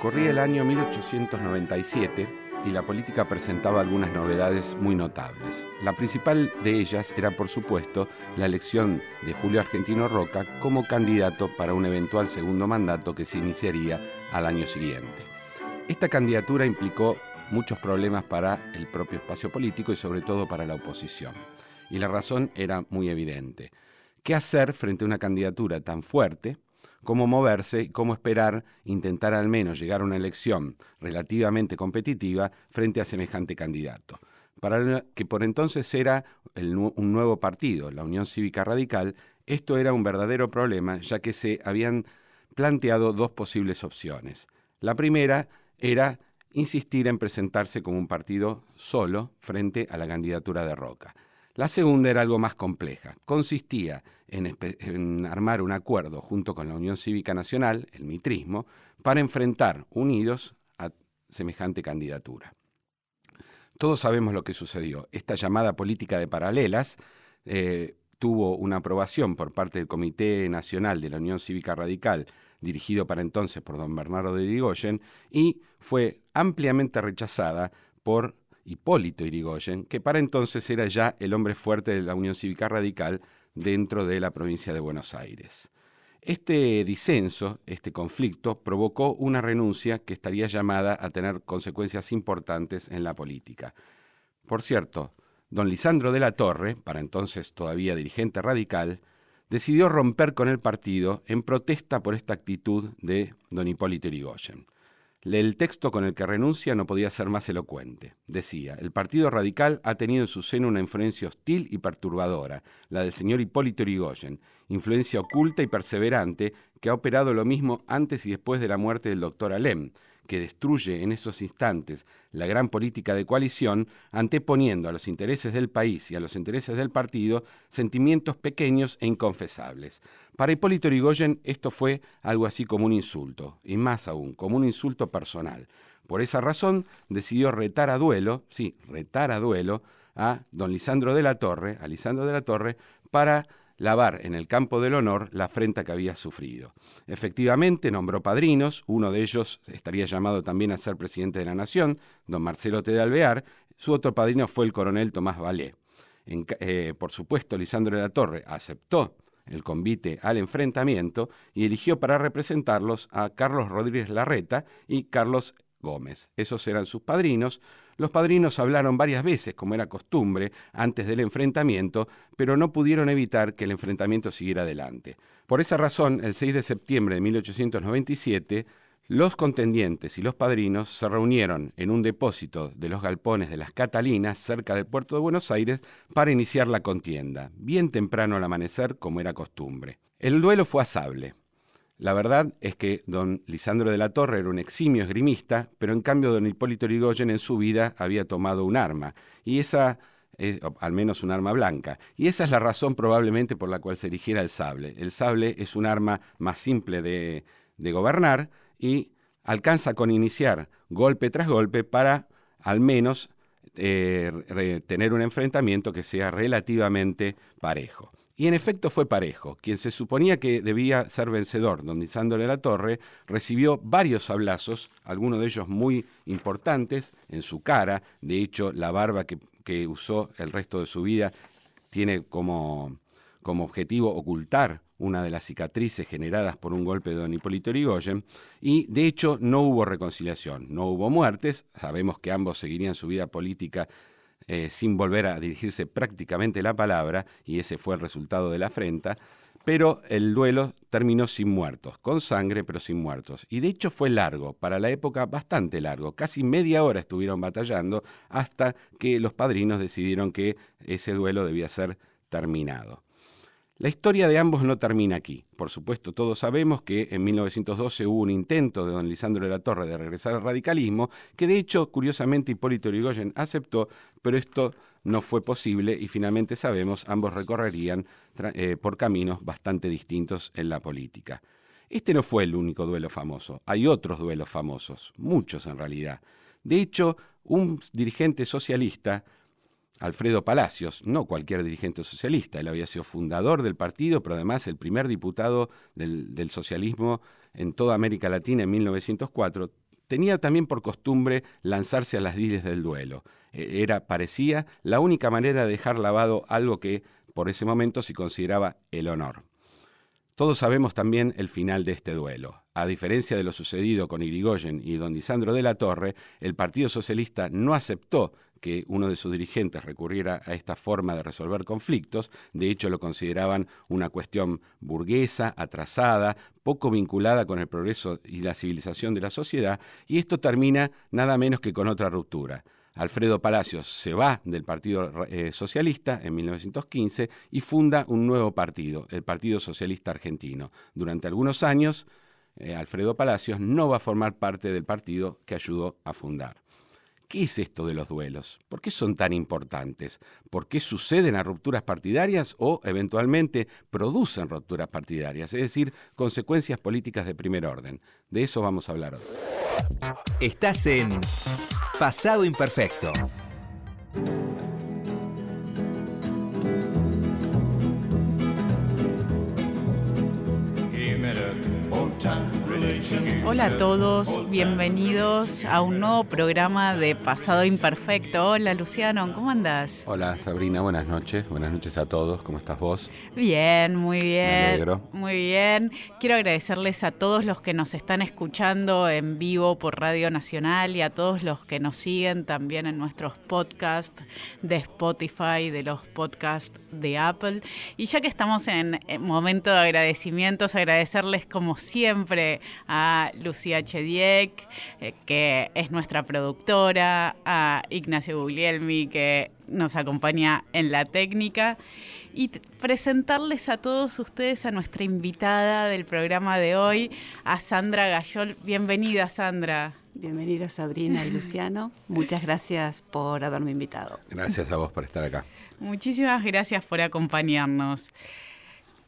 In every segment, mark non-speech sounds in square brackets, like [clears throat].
Corría el año 1897 y la política presentaba algunas novedades muy notables. La principal de ellas era, por supuesto, la elección de Julio Argentino Roca como candidato para un eventual segundo mandato que se iniciaría al año siguiente. Esta candidatura implicó muchos problemas para el propio espacio político y sobre todo para la oposición. Y la razón era muy evidente. ¿Qué hacer frente a una candidatura tan fuerte? Cómo moverse cómo esperar intentar al menos llegar a una elección relativamente competitiva frente a semejante candidato. Para que por entonces era un nuevo partido, la Unión Cívica Radical, esto era un verdadero problema ya que se habían planteado dos posibles opciones. La primera era insistir en presentarse como un partido solo frente a la candidatura de Roca. La segunda era algo más compleja. Consistía en, armar un acuerdo junto con la Unión Cívica Nacional, el mitrismo, para enfrentar unidos a semejante candidatura. Todos sabemos lo que sucedió. Esta llamada política de paralelas eh, tuvo una aprobación por parte del Comité Nacional de la Unión Cívica Radical, dirigido para entonces por don Bernardo de Irigoyen, y fue ampliamente rechazada por Hipólito Irigoyen, que para entonces era ya el hombre fuerte de la Unión Cívica Radical dentro de la provincia de Buenos Aires. Este disenso, este conflicto, provocó una renuncia que estaría llamada a tener consecuencias importantes en la política. Por cierto, don Lisandro de la Torre, para entonces todavía dirigente radical, decidió romper con el partido en protesta por esta actitud de don Hipólito Irigoyen. El texto con el que renuncia no podía ser más elocuente. Decía, el Partido Radical ha tenido en su seno una influencia hostil y perturbadora, la del señor Hipólito Yrigoyen, influencia oculta y perseverante que ha operado lo mismo antes y después de la muerte del doctor Alem, que destruye en esos instantes la gran política de coalición, anteponiendo a los intereses del país y a los intereses del partido sentimientos pequeños e inconfesables. Para Hipólito Yrigoyen esto fue algo así como un insulto, y más aún, como un insulto personal. Por esa razón decidió retar a duelo, sí, retar a duelo, a don Lisandro de la Torre, a Lisandro de la Torre, para lavar en el campo del honor la afrenta que había sufrido. Efectivamente, nombró padrinos, uno de ellos estaría llamado también a ser presidente de la Nación, don Marcelo T. de Alvear, su otro padrino fue el coronel Tomás Valé. Eh, por supuesto, Lisandro de la Torre aceptó el convite al enfrentamiento y eligió para representarlos a Carlos Rodríguez Larreta y Carlos Gómez. Esos eran sus padrinos. Los padrinos hablaron varias veces, como era costumbre, antes del enfrentamiento, pero no pudieron evitar que el enfrentamiento siguiera adelante. Por esa razón, el 6 de septiembre de 1897, los contendientes y los padrinos se reunieron en un depósito de los galpones de las Catalinas, cerca del puerto de Buenos Aires, para iniciar la contienda, bien temprano al amanecer, como era costumbre. El duelo fue asable. La verdad es que don Lisandro de la Torre era un eximio esgrimista, pero en cambio don Hipólito Yrigoyen en su vida había tomado un arma, y esa, al menos un arma blanca, y esa es la razón probablemente por la cual se erigiera el sable. El sable es un arma más simple de, gobernar y alcanza con iniciar golpe tras golpe para al menos eh, tener un enfrentamiento que sea relativamente parejo. Y en efecto fue parejo. Quien se suponía que debía ser vencedor, don Lisandro de la Torre, recibió varios sablazos, algunos de ellos muy importantes, en su cara. De hecho, la barba que, usó el resto de su vida tiene como, como objetivo ocultar una de las cicatrices generadas por un golpe de don Hipólito Yrigoyen, y de hecho no hubo reconciliación, no hubo muertes, sabemos que ambos seguirían su vida política eh, sin volver a dirigirse prácticamente la palabra, y ese fue el resultado de la afrenta, pero el duelo terminó sin muertos, con sangre pero sin muertos. Y de hecho fue largo, para la época bastante largo, casi media hora estuvieron batallando hasta que los padrinos decidieron que ese duelo debía ser terminado. La historia de ambos no termina aquí. Por supuesto, todos sabemos que en 1912 hubo un intento de don Lisandro de la Torre de regresar al radicalismo, que de hecho, curiosamente, Hipólito Yrigoyen aceptó, pero esto no fue posible y finalmente sabemos, ambos recorrerían eh, por caminos bastante distintos en la política. Este no fue el único duelo famoso, hay otros duelos famosos, muchos en realidad. De hecho, un dirigente socialista Alfredo Palacios, no cualquier dirigente socialista, él había sido fundador del partido, pero además el primer diputado del, socialismo en toda América Latina en 1904, tenía también por costumbre lanzarse a las lides del duelo. E, era, parecía, la única manera de dejar lavado algo que por ese momento se consideraba el honor. Todos sabemos también el final de este duelo. A diferencia de lo sucedido con Irigoyen y don Lisandro de la Torre, el Partido Socialista no aceptó que uno de sus dirigentes recurriera a esta forma de resolver conflictos, de hecho lo consideraban una cuestión burguesa, atrasada, poco vinculada con el progreso y la civilización de la sociedad, y esto termina nada menos que con otra ruptura. Alfredo Palacios se va del Partido eh, Socialista en 1915 y funda un nuevo partido, el Partido Socialista Argentino. Durante algunos años, eh, Alfredo Palacios no va a formar parte del partido que ayudó a fundar. ¿Qué es esto de los duelos? ¿Por qué son tan importantes? ¿Por qué suceden a rupturas partidarias o eventualmente producen rupturas partidarias? Es decir, consecuencias políticas de primer orden. De eso vamos a hablar hoy. Estás en Pasado Imperfecto. Hola a todos, bienvenidos a un nuevo programa de Pasado Imperfecto. Hola Luciano, ¿cómo andás? Hola Sabrina, buenas noches. Buenas noches a todos, ¿cómo estás vos? Bien, muy bien. Muy bien. Quiero agradecerles a todos los que nos están escuchando en vivo por Radio Nacional y a todos los que nos siguen también en nuestros podcasts de Spotify, de los podcasts de Apple. Y ya que estamos en momento de agradecimientos, agradecerles como siempre a Lucía Chediek, eh, que es nuestra productora, a Ignacio Guglielmi, que nos acompaña en la técnica, y presentarles a todos ustedes a nuestra invitada del programa de hoy, a Sandra Gayol. Bienvenida, Sandra. Bienvenida Sabrina y Luciano. [laughs] Muchas gracias por haberme invitado. Gracias a vos por estar acá. Muchísimas gracias por acompañarnos.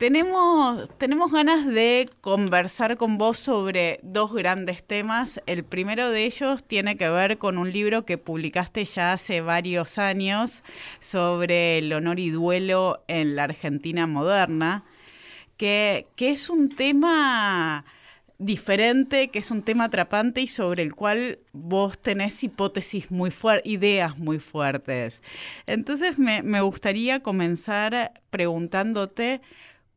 Tenemos, tenemos ganas de conversar con vos sobre dos grandes temas. El primero de ellos tiene que ver con un libro que publicaste ya hace varios años sobre el honor y duelo en la Argentina moderna, que, que es un tema diferente, que es un tema atrapante y sobre el cual vos tenés hipótesis muy fuertes, ideas muy fuertes. Entonces me, me gustaría comenzar preguntándote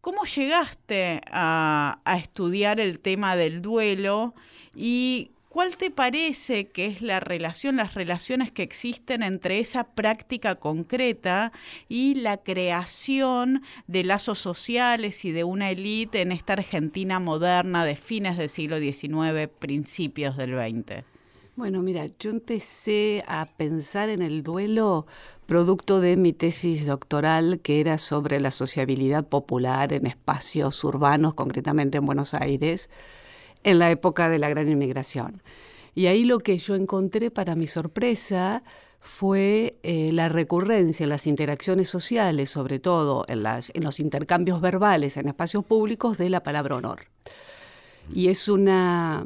¿Cómo llegaste a, estudiar el tema del duelo y cuál te parece que es la relación, las relaciones que existen entre esa práctica concreta y la creación de lazos sociales y de una élite en esta Argentina moderna de fines del siglo XIX, principios del XX? Bueno, mira, yo empecé a pensar en el duelo producto de mi tesis doctoral que era sobre la sociabilidad popular en espacios urbanos, concretamente en Buenos Aires, en la época de la gran inmigración. Y ahí lo que yo encontré para mi sorpresa fue eh, la recurrencia en las interacciones sociales, sobre todo en, los intercambios verbales en espacios públicos, de la palabra honor. Y es una,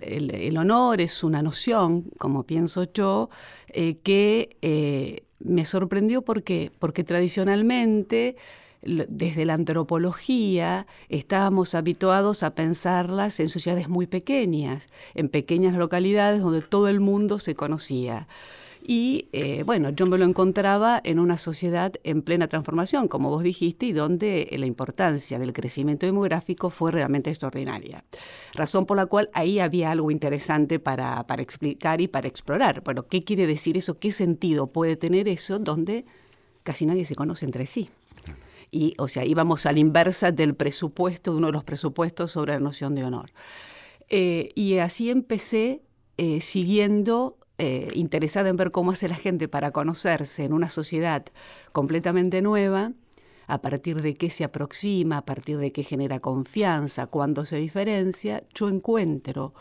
el, honor es una noción, como pienso yo, eh, que eh, me sorprendió porque, porque tradicionalmente desde la antropología estábamos habituados a pensarlas en sociedades muy pequeñas, en pequeñas localidades donde todo el mundo se conocía. Y eh, bueno, yo me lo encontraba en una sociedad en plena transformación, como vos dijiste, y donde la importancia del crecimiento demográfico fue realmente extraordinaria. Razón por la cual ahí había algo interesante para, para explicar y para explorar. Bueno, ¿qué quiere decir eso? ¿Qué sentido puede tener eso donde casi nadie se conoce entre sí? Y, o sea, íbamos a la inversa del presupuesto, uno de los presupuestos sobre la noción de honor. Eh, y así empecé eh, siguiendo eh, interesada en ver cómo hace la gente para conocerse en una sociedad completamente nueva, a partir de qué se aproxima, a partir de qué genera confianza, cuándo se diferencia, yo encuentro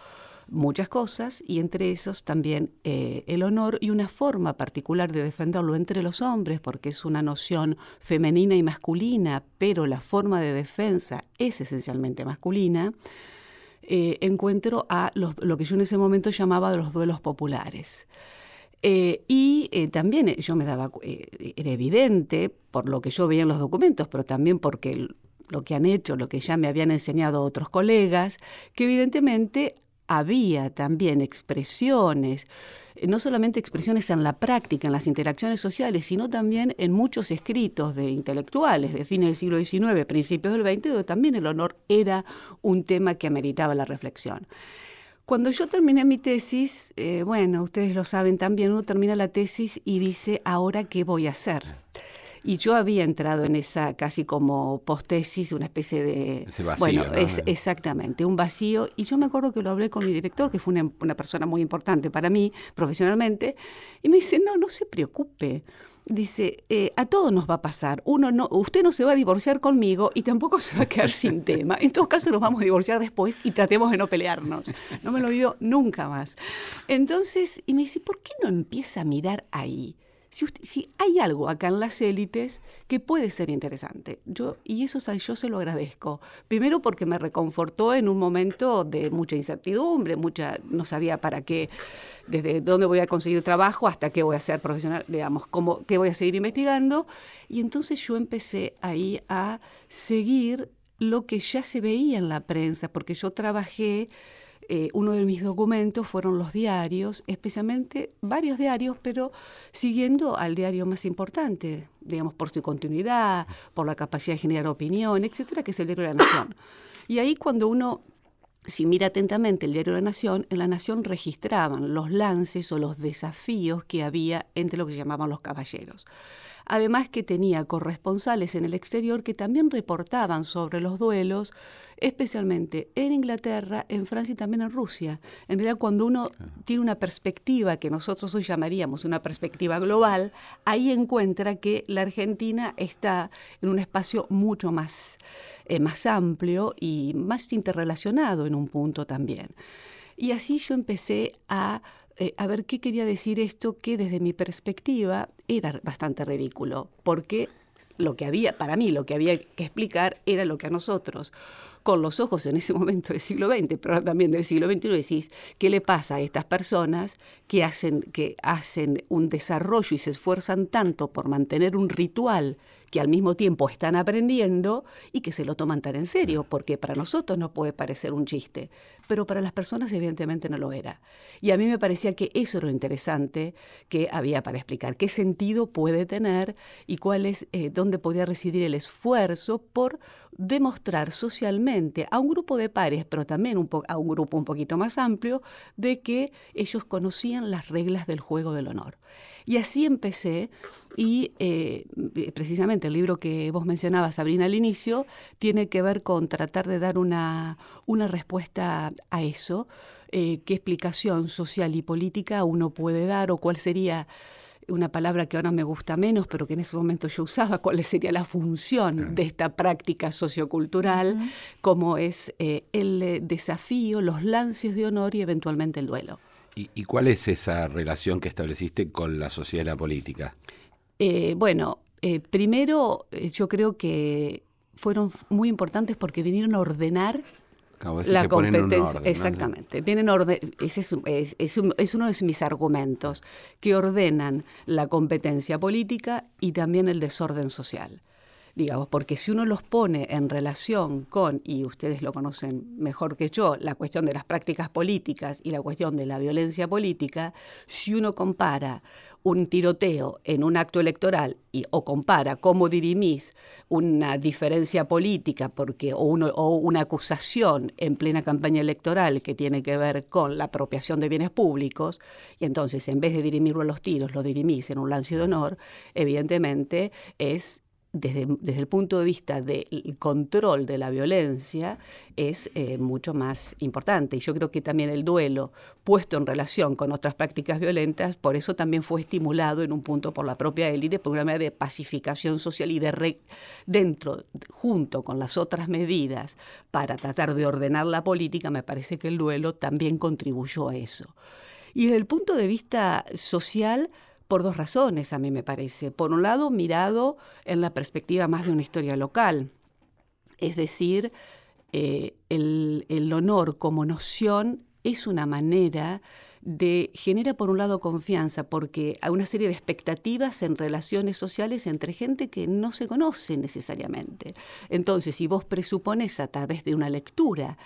muchas cosas y entre esos también eh, el honor y una forma particular de defenderlo entre los hombres, porque es una noción femenina y masculina, pero la forma de defensa es esencialmente masculina. Eh, encuentro a lo que yo en ese momento llamaba los duelos populares. Eh, y eh, también yo me daba, era evidente por lo que yo veía en los documentos, pero también porque lo que han hecho, lo que ya me habían enseñado otros colegas, que evidentemente había también expresiones, no solamente expresiones en la práctica, en las interacciones sociales, sino también en muchos escritos de intelectuales de fines del siglo XIX, principios del XX, donde también el honor era un tema que ameritaba la reflexión. Cuando yo terminé mi tesis, eh, bueno, ustedes lo saben también, uno termina la tesis y dice, ¿ahora qué voy a hacer? Y yo había entrado en esa casi como postesis, una especie de... Ese vacío, bueno, ¿no? es, exactamente, un vacío. Y yo me acuerdo que lo hablé con mi director, que fue una, una persona muy importante para mí profesionalmente, y me dice, no, no se preocupe. Dice, eh, a todos nos va a pasar. Uno no, usted no se va a divorciar conmigo y tampoco se va a quedar sin [laughs] tema. En todo caso, nos vamos a divorciar después y tratemos de no pelearnos. No me lo olvido nunca más. Entonces, y me dice, ¿por qué no empieza a mirar ahí? Si, hay algo acá en las élites que puede ser interesante. Yo, y eso yo se lo agradezco. Primero porque me reconfortó en un momento de mucha incertidumbre, mucha, no sabía para qué, desde dónde voy a conseguir trabajo hasta qué voy a ser profesional, digamos, cómo, qué voy a seguir investigando. Y entonces yo empecé ahí a seguir lo que ya se veía en la prensa, porque yo trabajé eh, uno de mis documentos fueron los diarios, especialmente varios diarios, pero siguiendo al diario más importante, digamos, por su continuidad, por la capacidad de generar opinión, etcétera, que es el diario de la Nación. Y ahí cuando uno si mira atentamente el diario de la Nación, en la Nación registraban los lances o los desafíos que había entre lo que llamaban los caballeros. Además que tenía corresponsales en el exterior que también reportaban sobre los duelos, especialmente en Inglaterra, en Francia y también en Rusia. En realidad, cuando uno tiene una perspectiva que nosotros hoy llamaríamos una perspectiva global, ahí encuentra que la Argentina está en un espacio mucho más, eh, más amplio y más interrelacionado en un punto también. Y así yo empecé a, eh, a ver qué quería decir esto, que desde mi perspectiva era bastante ridículo, porque lo que había, para mí, lo que había que explicar era lo que a nosotros, con los ojos en ese momento del siglo XX, pero también del siglo XXI, decís, ¿qué le pasa a estas personas que hacen, que hacen un desarrollo y se esfuerzan tanto por mantener un ritual que al mismo tiempo están aprendiendo y que se lo toman tan en serio, porque para nosotros no puede parecer un chiste, pero para las personas evidentemente no lo era. Y a mí me parecía que eso era lo interesante que había para explicar, qué sentido puede tener y cuál es, eh, dónde podía residir el esfuerzo por demostrar socialmente a un grupo de pares, pero también un a un grupo un poquito más amplio, de que ellos conocían las reglas del juego del honor. Y así empecé y eh, precisamente el libro que vos mencionabas, Sabrina, al inicio, tiene que ver con tratar de dar una, una respuesta a eso, eh, qué explicación social y política uno puede dar o cuál sería una palabra que ahora me gusta menos, pero que en ese momento yo usaba, [laughs] cuál sería la función de esta práctica sociocultural, como es eh, el desafío, los lances de honor y eventualmente el duelo. ¿Y, y cuál es esa relación que estableciste con la sociedad y la política? Eh, bueno, eh, primero eh, yo creo que fueron muy importantes porque vinieron a ordenar la competencia. orden, ¿no? Exactamente. Vienen a orde- ese es, es- es un- es uno de mis argumentos, que ordenan la competencia política y también el desorden social. Digamos, porque si uno los pone en relación con, y ustedes lo conocen mejor que yo, la cuestión de las prácticas políticas y la cuestión de la violencia política, si uno compara un tiroteo en un acto electoral y, o compara cómo dirimís una diferencia política porque, o, uno- o una acusación en plena campaña electoral que tiene que ver con la apropiación de bienes públicos, y entonces en vez de dirimirlo a los tiros, lo dirimís en un lance de honor, evidentemente es desde, desde el punto de vista del control de la violencia, es eh, mucho más importante. Y yo creo que también el duelo, puesto en relación con otras prácticas violentas, por eso también fue estimulado en un punto por la propia élite, por una manera de pacificación social y de re- dentro, junto con las otras medidas para tratar de ordenar la política, me parece que el duelo también contribuyó a eso. Y desde el punto de vista social, por dos razones, a mí me parece. Por un lado, mirado en la perspectiva más de una historia local, es decir, eh, el, el honor como noción es una manera de genera por un lado confianza porque hay una serie de expectativas en relaciones sociales entre gente que no se conoce necesariamente. Entonces, si vos presupones a través de una lectura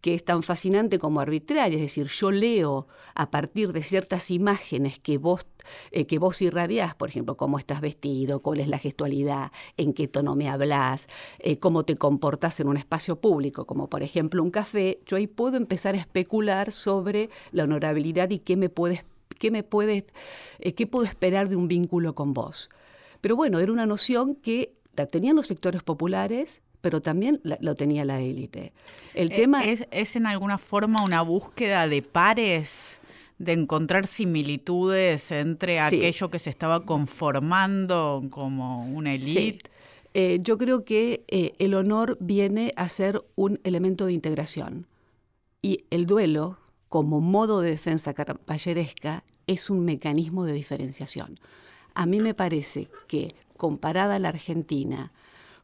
que es tan fascinante como arbitraria, es decir, yo leo a partir de ciertas imágenes que vos, eh, que vos irradiás, por ejemplo, cómo estás vestido, cuál es la gestualidad, en qué tono me hablas, eh, cómo te comportas en un espacio público, como por ejemplo un café, yo ahí puedo empezar a especular sobre la honorabilidad y qué me puedes, qué me puedes, eh, qué puedo esperar de un vínculo con vos. Pero bueno, era una noción que la tenían los sectores populares, pero también lo tenía la élite. El eh, tema es, es en alguna forma una búsqueda de pares de encontrar similitudes entre aquello que se estaba conformando como una élite. Eh, yo creo que eh, el honor viene a ser un elemento de integración y el duelo, como modo de defensa caballeresca, es un mecanismo de diferenciación. A mí me parece que comparada a la Argentina,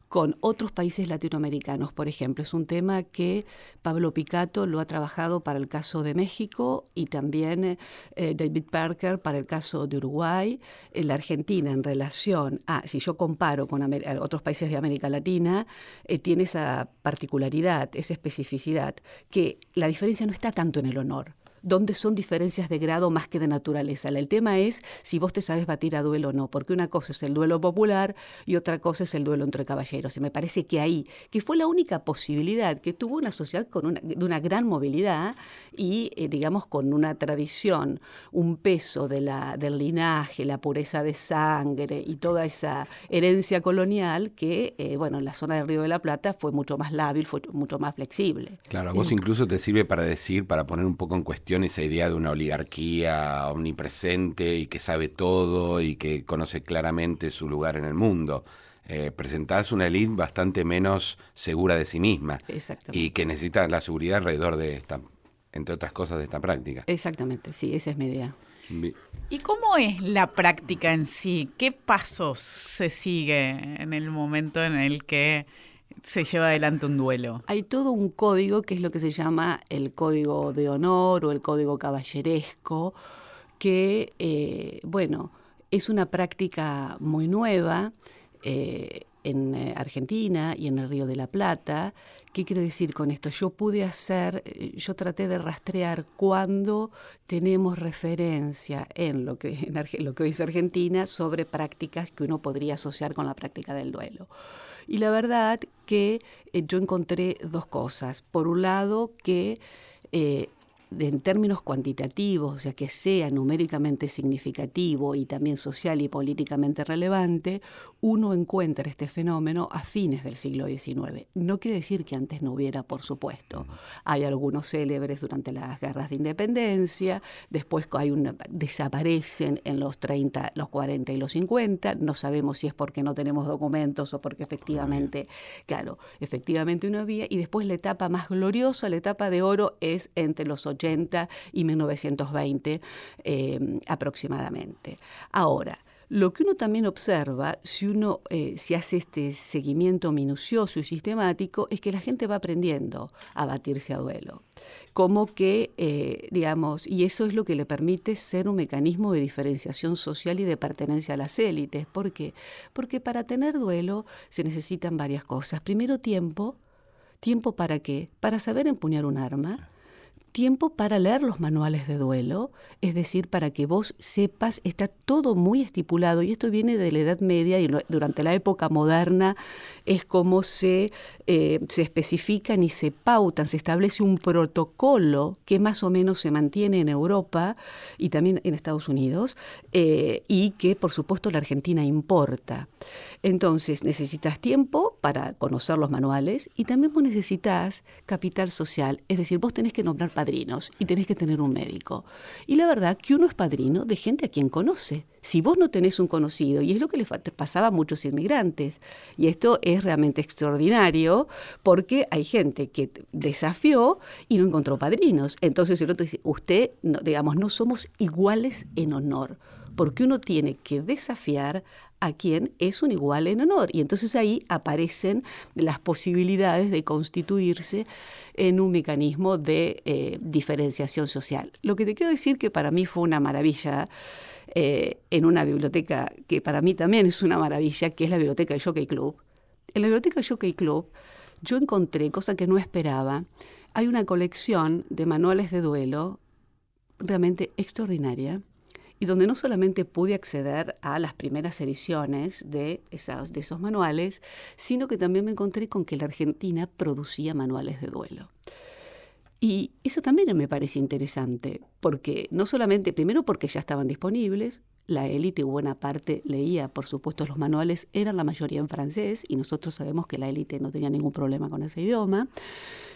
con otros países latinoamericanos, por ejemplo. Es un tema que Pablo Picato lo ha trabajado para el caso de México y también eh, David Parker para el caso de Uruguay. En la Argentina, en relación a, si yo comparo con otros países de América Latina, eh, tiene esa particularidad, esa especificidad, que la diferencia no está tanto en el honor donde son diferencias de grado más que de naturaleza. El tema es si vos te sabes batir a duelo o no, porque una cosa es el duelo popular y otra cosa es el duelo entre caballeros. Y me parece que ahí, que fue la única posibilidad que tuvo una sociedad con una, de una gran movilidad y, eh, digamos, con una tradición, un peso de la, del linaje, la pureza de sangre y toda esa herencia colonial que, eh, bueno, en la zona del Río de la Plata fue mucho más lábil, fue mucho más flexible. Claro, a vos incluso te sirve para decir, para poner un poco en cuestión, esa idea de una oligarquía omnipresente y que sabe todo y que conoce claramente su lugar en el mundo. Eh, presentás una elite bastante menos segura de sí misma y que necesita la seguridad alrededor de esta, entre otras cosas, de esta práctica. Exactamente, sí, esa es mi idea. ¿Y cómo es la práctica en sí? ¿Qué pasos se sigue en el momento en el que se lleva adelante un duelo? Hay todo un código que es lo que se llama el código de honor o el código caballeresco, que, eh, bueno, es una práctica muy nueva. Eh, en eh, Argentina y en el Río de la Plata. ¿Qué quiero decir con esto? Yo pude hacer, yo traté de rastrear cuando tenemos referencia en lo que, en lo que hoy es Argentina sobre prácticas que uno podría asociar con la práctica del duelo. Y la verdad que eh, yo encontré dos cosas. Por un lado, que eh, en términos cuantitativos, o sea, que sea numéricamente significativo y también social y políticamente relevante, uno encuentra este fenómeno a fines del siglo XIX. No quiere decir que antes no hubiera, por supuesto. Hay algunos célebres durante las guerras de independencia, después hay desaparecen en los 30, los 40 y los 50, no sabemos si es porque no tenemos documentos o porque efectivamente, claro, efectivamente uno había, y después la etapa más gloriosa, la etapa de oro es entre los 80 y 1920 eh, aproximadamente. Ahora, lo que uno también observa, si uno eh, hace este seguimiento minucioso y sistemático, es que la gente va aprendiendo a batirse a duelo. Como que, eh, digamos, y eso es lo que le permite ser un mecanismo de diferenciación social y de pertenencia a las élites. ¿Por qué? Porque para tener duelo se necesitan varias cosas. Primero, tiempo. ¿Tiempo para qué? Para saber empuñar un arma tiempo para leer los manuales de duelo, es decir, para que vos sepas, está todo muy estipulado y esto viene de la Edad Media y durante la época moderna es como se, eh, se especifican y se pautan, se establece un protocolo que más o menos se mantiene en Europa y también en Estados Unidos eh, y que por supuesto la Argentina importa. Entonces necesitas tiempo para conocer los manuales y también vos necesitas capital social, es decir, vos tenés que nombrar padrinos y tenés que tener un médico. Y la verdad que uno es padrino de gente a quien conoce. Si vos no tenés un conocido, y es lo que le pasaba a muchos inmigrantes, y esto es realmente extraordinario porque hay gente que desafió y no encontró padrinos. Entonces el otro dice, usted, no, digamos, no somos iguales en honor porque uno tiene que desafiar a quien es un igual en honor. Y entonces ahí aparecen las posibilidades de constituirse en un mecanismo de eh, diferenciación social. Lo que te quiero decir que para mí fue una maravilla eh, en una biblioteca que para mí también es una maravilla, que es la biblioteca del Jockey Club. En la biblioteca del Jockey Club yo encontré, cosa que no esperaba, hay una colección de manuales de duelo realmente extraordinaria y donde no solamente pude acceder a las primeras ediciones de, esos manuales, sino que también me encontré con que la Argentina producía manuales de duelo. Y eso también me parece interesante, porque no solamente, primero porque ya estaban disponibles, la élite, buena parte leía, por supuesto, los manuales, eran la mayoría en francés, y nosotros sabemos que la élite no tenía ningún problema con ese idioma,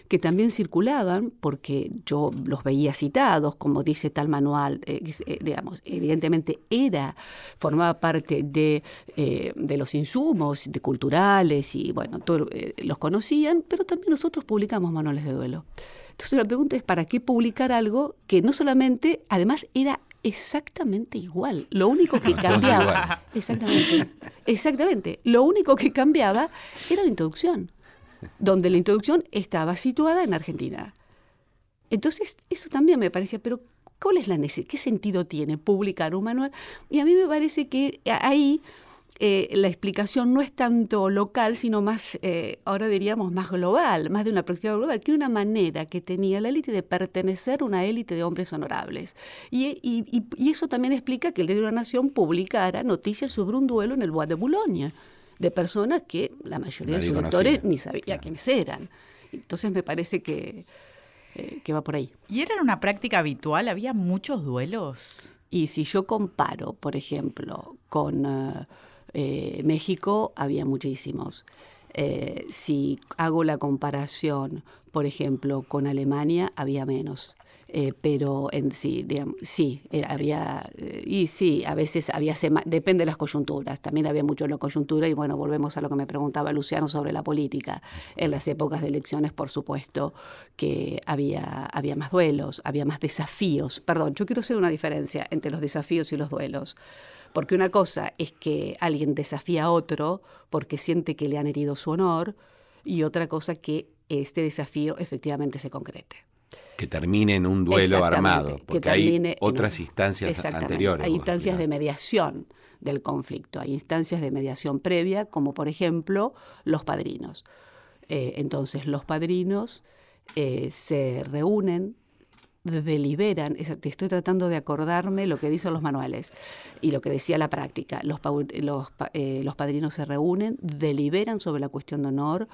que también circulaban, porque yo los veía citados, como dice tal manual, eh, eh, digamos, evidentemente era, formaba parte de, eh, de los insumos de culturales, y bueno, todos los conocían, pero también nosotros publicamos manuales de duelo. Entonces la pregunta es, ¿para qué publicar algo que no solamente, además, era exactamente igual. Lo único que cambiaba. Exactamente. Exactamente. Lo único que cambiaba era la introducción, donde la introducción estaba situada en Argentina. Entonces, eso también me parecía, pero ¿cuál es la necesidad? ¿Qué sentido tiene publicar un manual? Y a mí me parece que ahí eh, la explicación no es tanto local, sino más, eh, ahora diríamos, más global, más de una perspectiva global, que una manera que tenía la élite de pertenecer a una élite de hombres honorables. Y, eso también explica que el Diario de la Nación publicara noticias sobre un duelo en el Bois de Boulogne, de personas que la mayoría de sus lectores ni sabía quiénes eran. Entonces me parece que, eh, que va por ahí. ¿Y era una práctica habitual? ¿Había muchos duelos? Y si yo comparo, por ejemplo, con... Eh, México había muchísimos. Eh, si hago la comparación, por ejemplo, con Alemania, había menos. Eh, pero en sí, digamos, sí, había, y sí, a veces había, depende de las coyunturas, también había mucho en la coyuntura, y bueno, volvemos a lo que me preguntaba Luciano sobre la política. En las épocas de elecciones, por supuesto, que había, había más duelos, había más desafíos. Perdón, yo quiero hacer una diferencia entre los desafíos y los duelos. Porque una cosa es que alguien desafía a otro porque siente que le han herido su honor y otra cosa que este desafío efectivamente se concrete. Que termine en un duelo armado, porque hay otras instancias anteriores. Hay instancias de mediación del conflicto, hay instancias de mediación previa, como por ejemplo los padrinos. Eh, entonces los padrinos eh, se reúnen deliberan, te estoy tratando de acordarme lo que dicen los manuales y lo que decía la práctica. Los, los, eh, los padrinos se reúnen, deliberan sobre la cuestión de honor,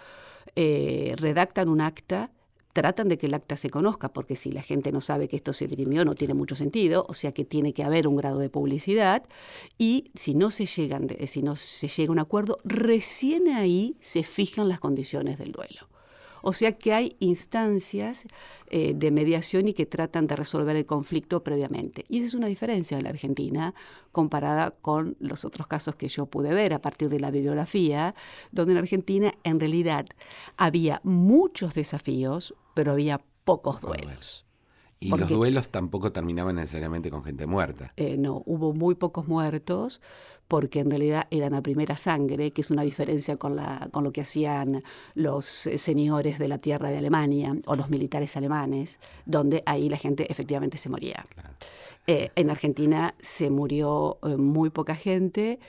eh, redactan un acta, tratan de que el acta se conozca, porque si la gente no sabe que esto se dirimió no tiene mucho sentido, o sea que tiene que haber un grado de publicidad, y si no se, llegan si no se llega a un acuerdo, recién ahí se fijan las condiciones del duelo. O sea que hay instancias eh, de mediación y que tratan de resolver el conflicto previamente. Y esa es una diferencia en la Argentina comparada con los otros casos que yo pude ver a partir de la bibliografía, donde en Argentina en realidad había muchos desafíos, pero había pocos duelos. Y los duelos tampoco terminaban necesariamente con gente muerta. Eh, no, hubo muy pocos muertos, porque en realidad eran a primera sangre, que es una diferencia con, la, con lo que hacían los eh, señores de la tierra de Alemania o los militares alemanes, donde ahí la gente efectivamente se moría. Eh, en Argentina se murió eh, muy poca gente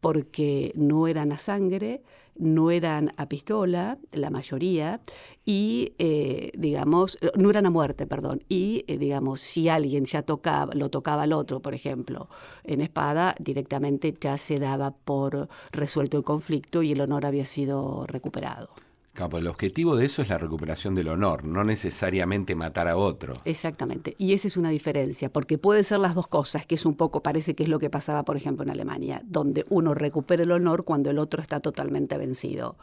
porque no eran a sangre, no eran a pistola, la mayoría, y eh, digamos, no eran a muerte, perdón, y eh, digamos, si alguien ya tocaba, lo tocaba al otro, por ejemplo, en espada, directamente ya se daba por resuelto el conflicto y el honor había sido recuperado. Claro, el objetivo de eso es la recuperación del honor, no necesariamente matar a otro. Exactamente, y esa es una diferencia, porque puede ser las dos cosas, que es un poco, parece que es lo que pasaba, por ejemplo, en Alemania, donde uno recupera el honor cuando el otro está totalmente vencido,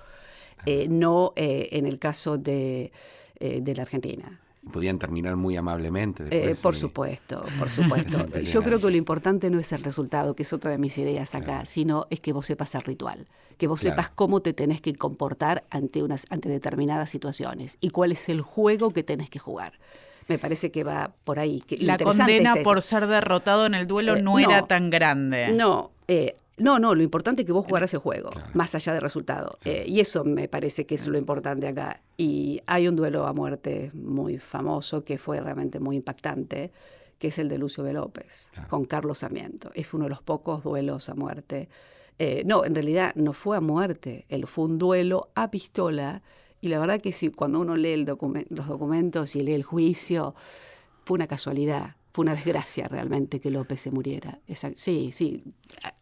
eh, no eh, en el caso de, eh, de la Argentina podían terminar muy amablemente. Eh, por supuesto, por [laughs] supuesto. Yo creo que lo importante no es el resultado, que es otra de mis ideas acá, sino es que vos sepas el ritual, que vos sepas cómo te tenés que comportar ante, unas, ante determinadas situaciones y cuál es el juego que tenés que jugar. Me parece que va por ahí. Que la condena por ser derrotado en el duelo eh, no, era tan grande. No, eh, no, no, lo importante es que vos jugaras el juego, más allá del resultado. Eh, y eso me parece que es lo importante acá. Y hay un duelo a muerte muy famoso que fue realmente muy impactante, que es el de Lucio B. López con Carlos Sarmiento. Es uno de los pocos duelos a muerte. Eh, no, en realidad no fue a muerte, él fue un duelo a pistola Y la verdad que si cuando uno lee el los documentos y lee el juicio, fue una casualidad fue una desgracia realmente que López se muriera. sí, sí.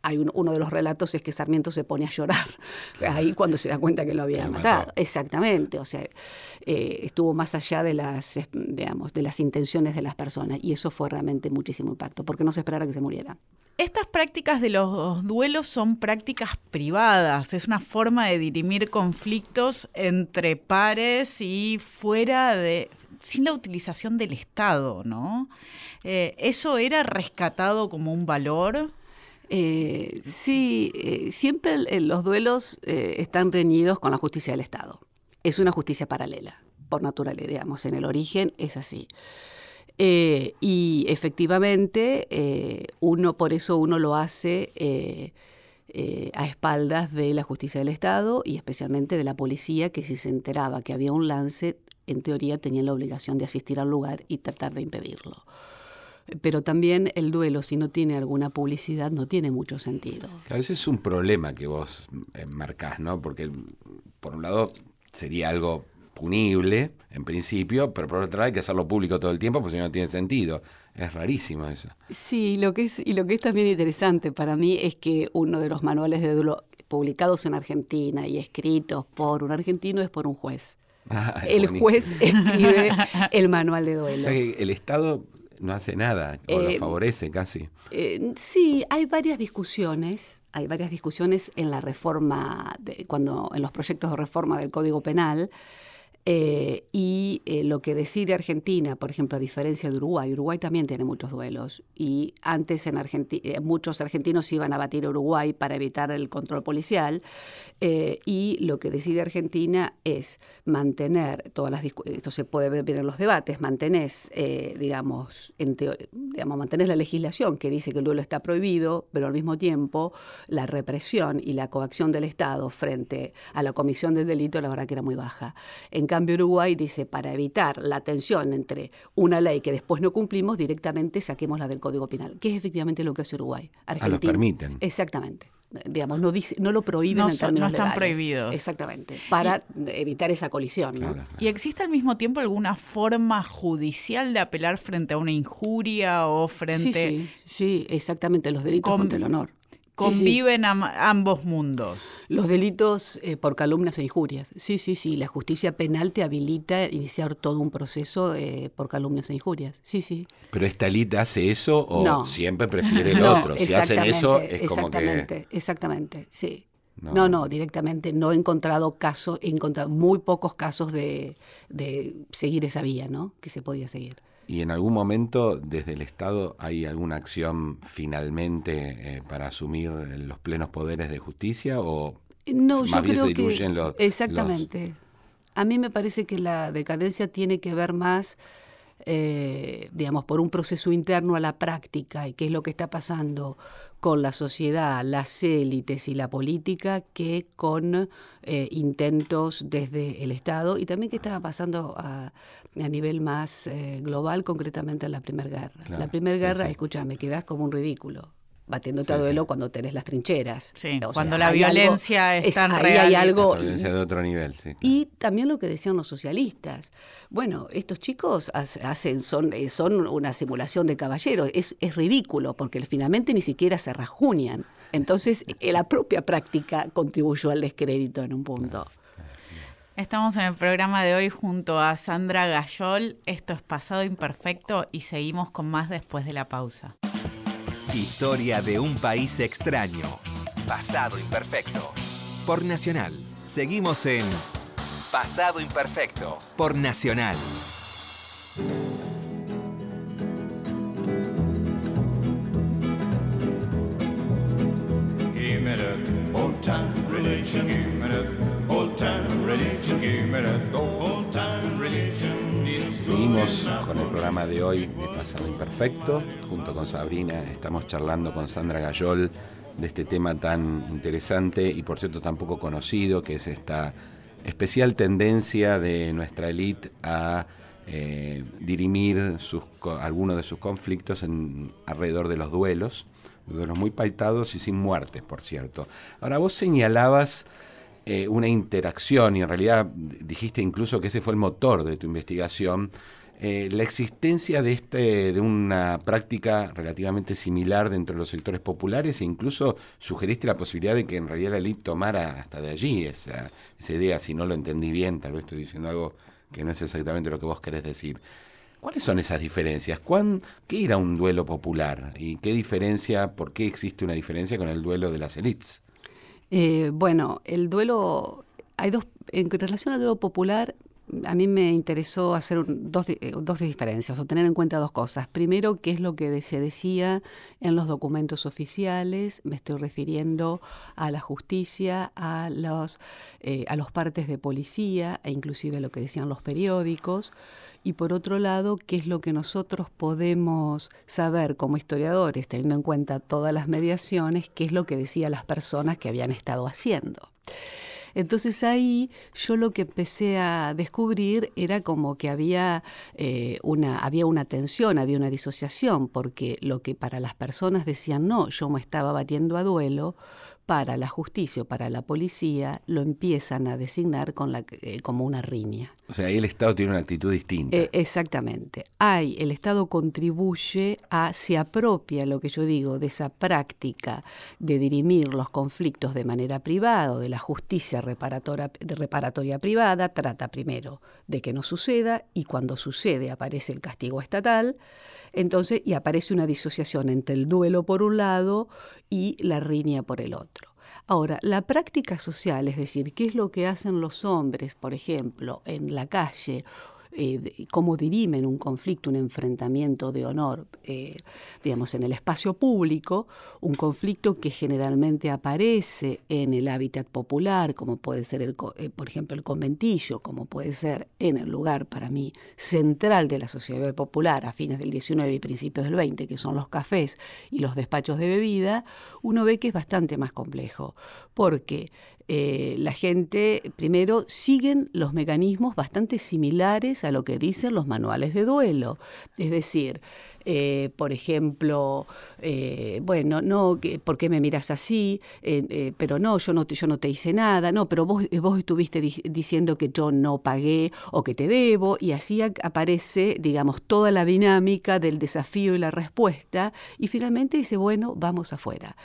Hay uno de los relatos es que Sarmiento se pone a llorar [laughs] ahí cuando se da cuenta que lo había matado. Exactamente. O sea, eh, estuvo más allá de las, digamos, de las intenciones de las personas y eso fue realmente muchísimo impacto, porque no se esperara que se muriera. Estas prácticas de los duelos son prácticas privadas, es una forma de dirimir conflictos entre pares y fuera de, sin la utilización del Estado, ¿no? Eh, ¿Eso era rescatado como un valor? Eh, sí, eh, siempre los duelos están reñidos con la justicia del Estado. Es una justicia paralela, por naturaleza, digamos, en el origen es así. y efectivamente, uno, por eso uno lo hace a espaldas de la justicia del Estado y especialmente de la policía, que si se enteraba que había un lance, en teoría tenían la obligación de asistir al lugar y tratar de impedirlo. Pero también el duelo, si no tiene alguna publicidad, no tiene mucho sentido. A veces es un problema que vos eh, marcás, ¿no? Porque, por un lado, sería algo punible, en principio, pero por otro lado hay que hacerlo público todo el tiempo, porque si no, no tiene sentido. Es rarísimo eso. Sí, lo que es, y lo que es también interesante para mí es que uno de los manuales de duelo publicados en Argentina y escritos por un argentino es por un juez. Ah, el juez [laughs] escribe el manual de duelo. O sea que el Estado no hace nada o lo eh, favorece casi. Eh, sí, hay varias discusiones, hay varias discusiones en la reforma, de, cuando en los proyectos de reforma del Código Penal eh, y eh, lo que decide Argentina, por ejemplo, a diferencia de Uruguay, Uruguay también tiene muchos duelos. Y antes en Argentina, eh, muchos argentinos iban a batir a Uruguay para evitar el control policial. y lo que decide Argentina es mantener todas las esto se puede ver en los debates, mantenés, digamos, en digamos, mantenés la legislación que dice que el duelo está prohibido, pero al mismo tiempo la represión y la coacción del Estado frente a la comisión del delito, la verdad que era muy baja. Cambio, Uruguay dice, para evitar la tensión entre una ley que después no cumplimos, directamente saquemos la del Código Penal, que es efectivamente lo que hace Uruguay. Argentina, ah, lo permiten. Exactamente digamos, no, dice, no lo prohíben en términos No están prohibidos. Exactamente, para evitar esa colisión. ¿Y existe al mismo tiempo alguna forma judicial de apelar frente a una injuria o frente... Sí, sí, sí exactamente, los delitos contra el honor conviven ambos mundos. Los delitos eh, por calumnias e injurias. Sí, sí, sí. La justicia penal te habilita a iniciar todo un proceso eh, por calumnias e injurias. Sí, sí. ¿Pero esta elite hace eso o siempre prefiere el otro? Si hacen eso es como que... Exactamente, exactamente, sí. No. no, directamente no he encontrado casos, he encontrado muy pocos casos de, de seguir esa vía, ¿no? Que se podía seguir. ¿Y en algún momento desde el Estado hay alguna acción finalmente eh, para asumir los plenos poderes de justicia o no, más bien se diluyen los... Exactamente. A mí me parece que la decadencia tiene que ver más, eh, digamos, por un proceso interno a la práctica y qué es lo que está pasando con la sociedad, las élites y la política que con eh, intentos desde el Estado y también qué estaba pasando a, nivel más eh, global, concretamente en la Primera Guerra. la Primera Guerra, escúchame, quedas como un ridículo batiéndote a duelo cuando tenés las trincheras. cuando la violencia es tan real. Hay algo, violencia de otro nivel, Y también lo que decían los socialistas. Bueno, estos chicos hacen, son, eh, son una simulación de caballeros. Es, es ridículo porque finalmente ni siquiera se rajunian. Entonces, eh, la propia práctica contribuyó al descrédito en un punto. Estamos en el programa de hoy junto a Sandra Gayol. Esto es Pasado Imperfecto y seguimos con más después de la pausa. Historia de un país extraño. Pasado Imperfecto. Por Nacional. Seguimos en Pasado Imperfecto. Por Nacional. religion. Seguimos con el programa de hoy de Pasado Imperfecto. Junto con Sabrina estamos charlando con Sandra Gayol de este tema tan interesante y por cierto tan poco conocido, que es esta especial tendencia de nuestra élite a eh, dirimir algunos de sus conflictos en, alrededor de los duelos, duelos muy paitados y sin muertes, por cierto. Ahora vos señalabas eh, una interacción, y en realidad dijiste incluso que ese fue el motor de tu investigación, eh, la existencia de, este, de una práctica relativamente similar dentro de los sectores populares e incluso sugeriste la posibilidad de que en realidad la elite tomara hasta de allí esa, esa idea, si no lo entendí bien, tal vez estoy diciendo algo que no es exactamente lo que vos querés decir. ¿Cuáles son esas diferencias? ¿Cuán, ¿Qué era un duelo popular? ¿Y qué diferencia, por qué existe una diferencia con el duelo de las élites? Eh, bueno, el duelo, hay dos, en relación al duelo popular, a mí me interesó hacer dos, eh, dos, diferencias o tener en cuenta dos cosas. Primero, qué es lo que se decía en los documentos oficiales. Me estoy refiriendo a la justicia, a los, eh, a los partes de policía e inclusive a lo que decían los periódicos y por otro lado, qué es lo que nosotros podemos saber como historiadores, teniendo en cuenta todas las mediaciones, qué es lo que decían las personas que habían estado haciendo. Entonces ahí yo lo que empecé a descubrir era como que había, eh, una, había una tensión, había una disociación, porque lo que para las personas decían, no, yo me estaba batiendo a duelo, para la justicia o para la policía lo empiezan a designar con la, eh, como una riña. O sea, ahí el Estado tiene una actitud distinta. Eh, exactamente. Hay, el Estado contribuye a, se apropia, lo que yo digo, de esa práctica de dirimir los conflictos de manera privada o de la justicia reparatoria, reparatoria privada, trata primero de que no suceda y cuando sucede aparece el castigo estatal entonces, y aparece una disociación entre el duelo por un lado y la riña por el otro. Ahora, la práctica social, es decir, qué es lo que hacen los hombres, por ejemplo, en la calle eh, cómo dirimen un conflicto, un enfrentamiento de honor, eh, digamos, en el espacio público, un conflicto que generalmente aparece en el hábitat popular, como puede ser, el, eh, por ejemplo, el conventillo, como puede ser en el lugar, para mí, central de la sociedad popular a fines del 19 y principios del 20, que son los cafés y los despachos de bebida, uno ve que es bastante más complejo, porque eh, la gente, primero, siguen los mecanismos bastante similares a lo que dicen los manuales de duelo. Es decir, eh, por ejemplo, eh, bueno, no, ¿por qué me miras así? pero no, yo no, te, yo no te hice nada, no, pero vos, vos estuviste diciendo que yo no pagué o que te debo, y así aparece, digamos, toda la dinámica del desafío y la respuesta, y finalmente dice, bueno, vamos afuera.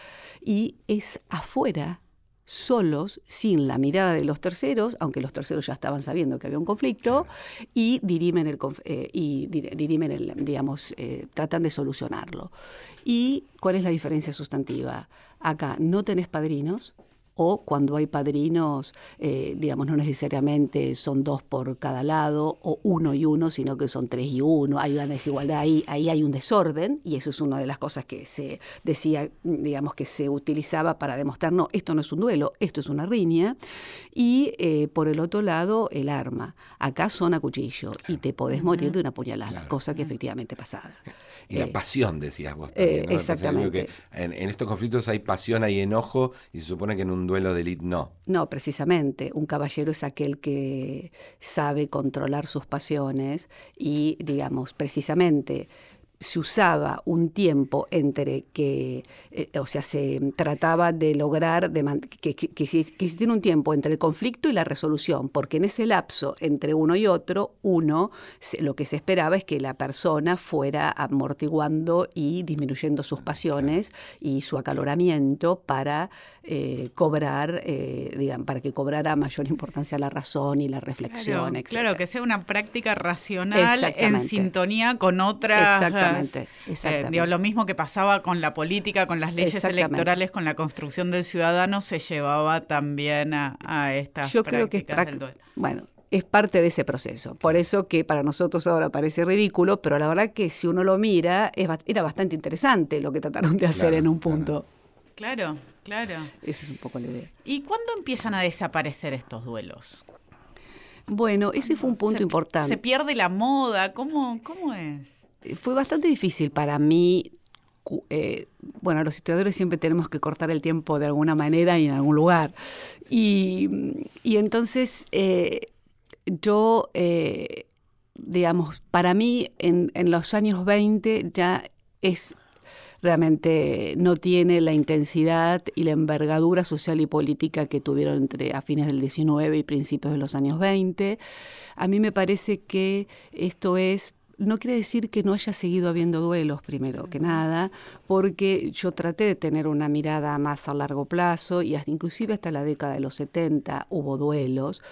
Y es afuera solos, sin la mirada de los terceros, aunque los terceros ya estaban sabiendo que había un conflicto, y dirimen el, eh, y dirimen el digamos, eh, tratan de solucionarlo. ¿Y cuál es la diferencia sustantiva? Acá no tenés padrinos, o cuando hay padrinos, eh, digamos, no necesariamente son dos por cada lado o uno y uno, sino que son tres y uno, hay una desigualdad ahí, ahí hay un desorden y eso es una de las cosas que se decía, digamos, que se utilizaba para demostrar, no, esto no es un duelo, esto es una riña. Y eh, por el otro lado el arma, acá son a cuchillo y te podés morir de una puñalada, cosa que efectivamente pasaba. Y la eh, pasión, decías vos también. Exactamente. en, en estos conflictos hay pasión, hay enojo y se supone que en un duelo de élite no. No, precisamente. Un caballero es aquel que sabe controlar sus pasiones y, digamos, precisamente se usaba un tiempo entre que, eh, o sea, se trataba de lograr de que, que, que, tiene un tiempo entre el conflicto y la resolución, porque en ese lapso entre uno y otro, uno, lo que se esperaba es que la persona fuera amortiguando y disminuyendo sus pasiones y su acaloramiento para eh, cobrar, eh, digamos, para que cobrara mayor importancia la razón y la reflexión, claro, Claro, que sea una práctica racional en sintonía con otras Exactamente. exactamente. lo mismo que pasaba con la política, con las leyes electorales, con la construcción del ciudadano, se llevaba también a, a estas Yo creo que es Bueno, es parte de ese proceso. Por eso que para nosotros ahora parece ridículo, pero la verdad que si uno lo mira, era bastante interesante lo que trataron de hacer en un punto. Claro, claro. Esa es un poco la idea. ¿Y cuándo empiezan a desaparecer estos duelos? Bueno, ese fue un punto importante. ¿Se pierde la moda? ¿Cómo, cómo es? Fue bastante difícil para mí. Eh, bueno, los historiadores siempre tenemos que cortar el tiempo de alguna manera y en algún lugar. Y, entonces eh, yo, eh, digamos, para mí en, en los años 20 ya es realmente no tiene la intensidad y la envergadura social y política que tuvieron entre a fines del 19 y principios de los años 20. A mí me parece que esto es no quiere decir que no haya seguido habiendo duelos, primero que nada, porque yo traté de tener una mirada más a largo plazo y hasta, inclusive hasta la década de los 70 hubo duelos.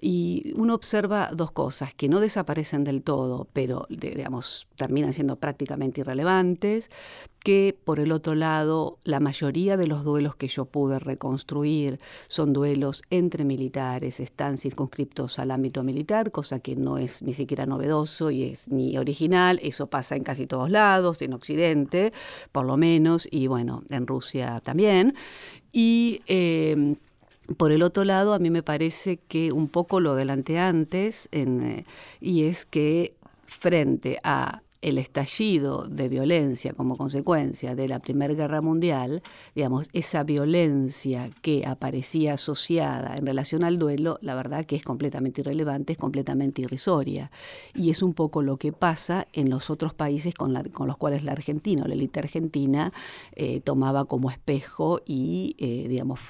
Y uno observa dos cosas, que no desaparecen del todo, pero digamos, terminan siendo prácticamente irrelevantes, que por el otro lado, la mayoría de los duelos que yo pude reconstruir son duelos entre militares, están circunscriptos al ámbito militar, cosa que no es ni siquiera novedoso y es ni original, eso pasa en casi todos lados, en Occidente, por lo menos, y bueno, en Rusia también. Y eh, por el otro lado, a mí me parece que un poco lo adelanté antes, eh, y es que frente a el estallido de violencia como consecuencia de la Primera Guerra Mundial, digamos, esa violencia que aparecía asociada en relación al duelo, la verdad que es completamente irrelevante, es completamente irrisoria. Y es un poco lo que pasa en los otros países con, los cuales la Argentina, la élite argentina, eh, tomaba como espejo y, eh, digamos,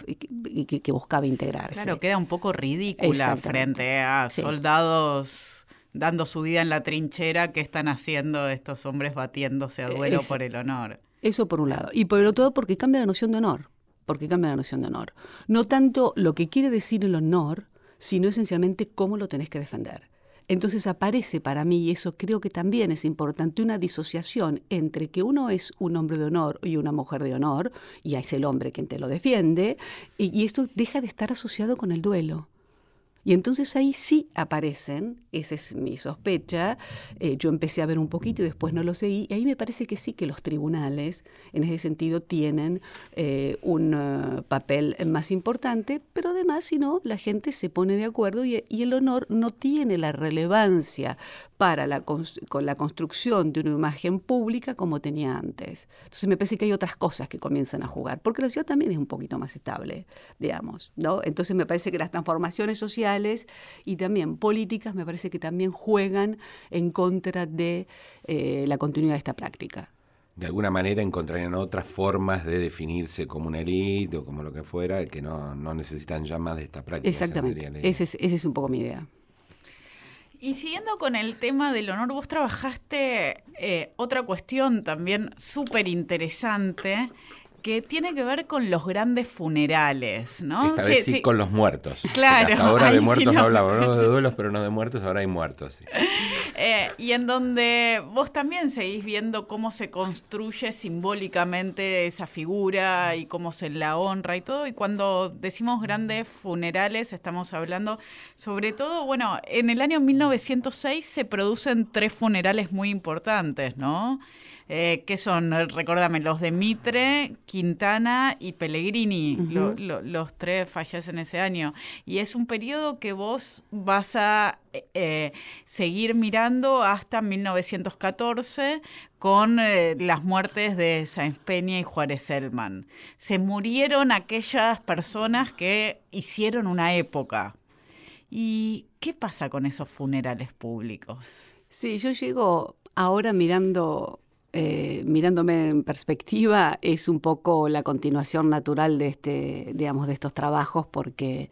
que, buscaba integrarse. Claro, queda un poco ridícula frente a soldados dando su vida en la trinchera, ¿qué están haciendo estos hombres batiéndose a duelo por el honor? Eso por un lado. Y por el otro, porque cambia la noción de honor. Porque cambia la noción de honor. No tanto lo que quiere decir el honor, sino esencialmente cómo lo tenés que defender. Entonces aparece para mí, y eso creo que también es importante, una disociación entre que uno es un hombre de honor y una mujer de honor, y es el hombre quien te lo defiende, y, y esto deja de estar asociado con el duelo. Y entonces ahí sí aparecen, esa es mi sospecha, eh, yo empecé a ver un poquito y después no lo seguí, y ahí me parece que sí que los tribunales en ese sentido tienen eh, un eh, papel más importante, pero además si no, la gente se pone de acuerdo y, y el honor no tiene la relevancia para la, con la construcción de una imagen pública como tenía antes. Entonces me parece que hay otras cosas que comienzan a jugar, porque la ciudad también es un poquito más estable, digamos. ¿no? Entonces me parece que las transformaciones sociales y también políticas me parece que también juegan en contra de eh, la continuidad de esta práctica de alguna manera encontrarían otras formas de definirse como una élite o como lo que fuera, que no, no necesitan ya más de esta práctica. Exactamente, esa es un poco mi idea. Y siguiendo con el tema del honor, vos trabajaste eh, otra cuestión también súper interesante que tiene que ver con los grandes funerales, ¿no? Esta vez sí, con los muertos. [laughs] Claro. Hasta ahora de muertos no hablamos, no de duelos, pero no de muertos, ahora hay muertos. Sí. [laughs] Eh, y en donde vos también seguís viendo cómo se construye simbólicamente esa figura y cómo se la honra y todo. Y cuando decimos grandes funerales, estamos hablando sobre todo, bueno, en el año 1906 se producen tres funerales muy importantes, ¿no? Eh, que son, recuérdame, los de Mitre, Quintana y Pellegrini. los tres fallecen ese año. Y es un periodo que vos vas a eh, seguir mirando hasta 1914 con eh, las muertes de Sáenz Peña y Juárez Elman. Se murieron aquellas personas que hicieron una época. ¿Y qué pasa con esos funerales públicos? Sí, yo llego ahora mirando eh, mirándome en perspectiva, es un poco la continuación natural de este, digamos, de estos trabajos, porque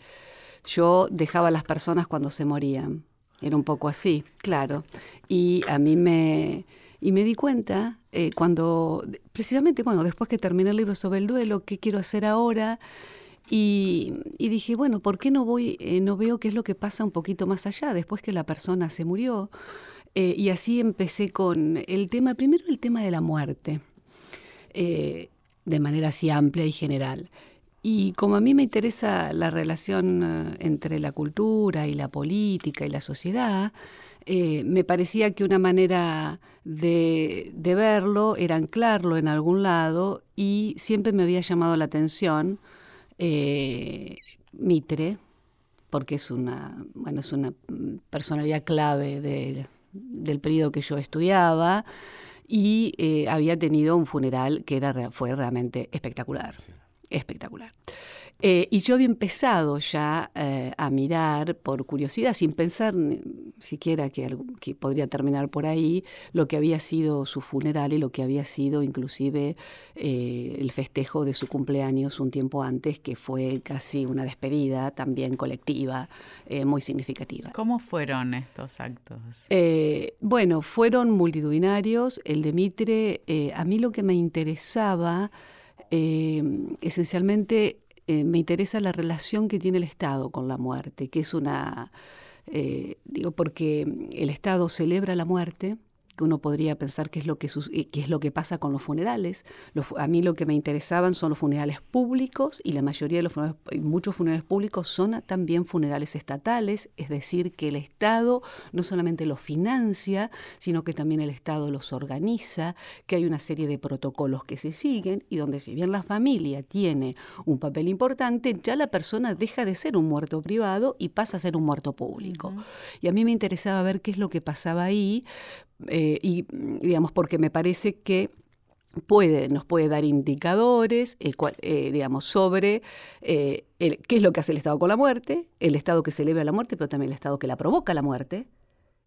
yo dejaba a las personas cuando se morían. Era un poco así, claro. Y a mí me, y me di cuenta eh, cuando, precisamente, bueno, después que terminé el libro sobre el duelo, ¿qué quiero hacer ahora? Y, dije, bueno, ¿por qué no voy, eh, no veo qué es lo que pasa un poquito más allá, después que la persona se murió? Eh, y así empecé con el tema, primero el tema de la muerte, eh, de manera así amplia y general. Y como a mí me interesa la relación eh, entre la cultura y la política y la sociedad, me parecía que una manera de, de, verlo era anclarlo en algún lado y siempre me había llamado la atención Mitre, porque es una, bueno, es una personalidad clave de, del periodo que yo estudiaba y eh, había tenido un funeral que era, fue realmente espectacular. Espectacular. Eh, y yo había empezado ya eh, a mirar por curiosidad, sin pensar siquiera que, que, podría terminar por ahí, lo que había sido su funeral y lo que había sido inclusive eh, el festejo de su cumpleaños un tiempo antes, que fue casi una despedida también colectiva, muy significativa. ¿Cómo fueron estos actos? bueno, fueron multitudinarios. El de Mitre, a mí lo que me interesaba esencialmente eh, me interesa la relación que tiene el Estado con la muerte, que es una, eh, digo, porque el Estado celebra la muerte, que uno podría pensar qué es lo que, eh, es lo que pasa con los funerales. a mí lo que me interesaban son los funerales públicos y la mayoría de los funerales, muchos funerales públicos son también funerales estatales, es decir, que el Estado no solamente los financia, sino que también el Estado los organiza, que hay una serie de protocolos que se siguen y donde si bien la familia tiene un papel importante, ya la persona deja de ser un muerto privado y pasa a ser un muerto público. Y a mí me interesaba ver qué es lo que pasaba ahí, eh, y digamos, porque me parece que puede, nos puede dar indicadores eh, eh, digamos, sobre qué es lo que hace el Estado con la muerte, el Estado que celebra la muerte, pero también el Estado que la provoca la muerte,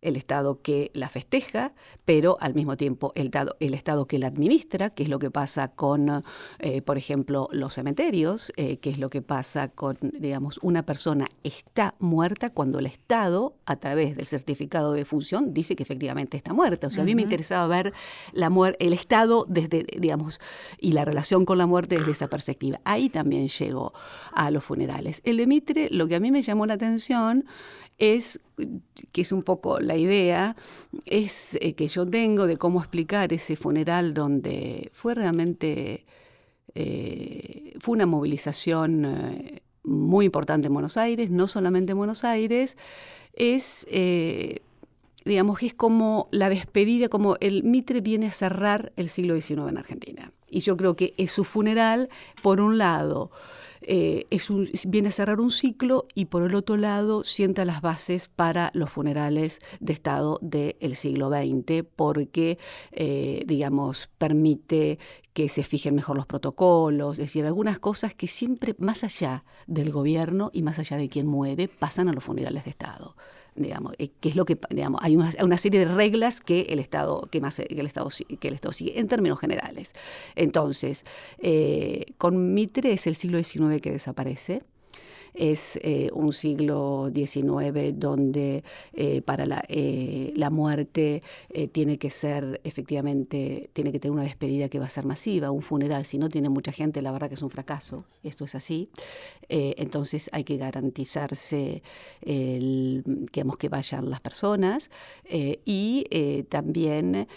el Estado que la festeja, pero al mismo tiempo el, el Estado que la administra, que es lo que pasa con, eh, por ejemplo, los cementerios, eh, que es lo que pasa con, digamos, una persona está muerta cuando el Estado, a través del certificado de función, dice que efectivamente está muerta. O sea, a mí me interesaba ver la el Estado desde, digamos, y la relación con la muerte desde esa perspectiva. Ahí también llegó a los funerales. El de Mitre, lo que a mí me llamó la atención, es, que es un poco la idea, es eh, que yo tengo de cómo explicar ese funeral donde fue realmente, eh, fue una movilización eh, muy importante en Buenos Aires, no solamente en Buenos Aires, es, digamos, es como la despedida, como el Mitre viene a cerrar el siglo XIX en Argentina. Y yo creo que es su funeral, por un lado, eh, es un, viene a cerrar un ciclo y por el otro lado sienta las bases para los funerales de Estado del siglo XX porque, eh, digamos, permite que se fijen mejor los protocolos, es decir, algunas cosas que siempre, más allá del gobierno y más allá de quien muere, pasan a los funerales de Estado digamos, eh, que es lo que, digamos, hay una, serie de reglas que el Estado, que más, que el Estado, que el Estado sigue, en términos generales. Entonces, eh, con Mitre es el siglo XIX que desaparece, es eh, un siglo XIX donde eh, para la, eh, la muerte tiene que ser efectivamente, tiene que tener una despedida que va a ser masiva, un funeral, si no tiene mucha gente, la verdad que es un fracaso, esto es así, entonces hay que garantizarse el, digamos, que vayan las personas. Y también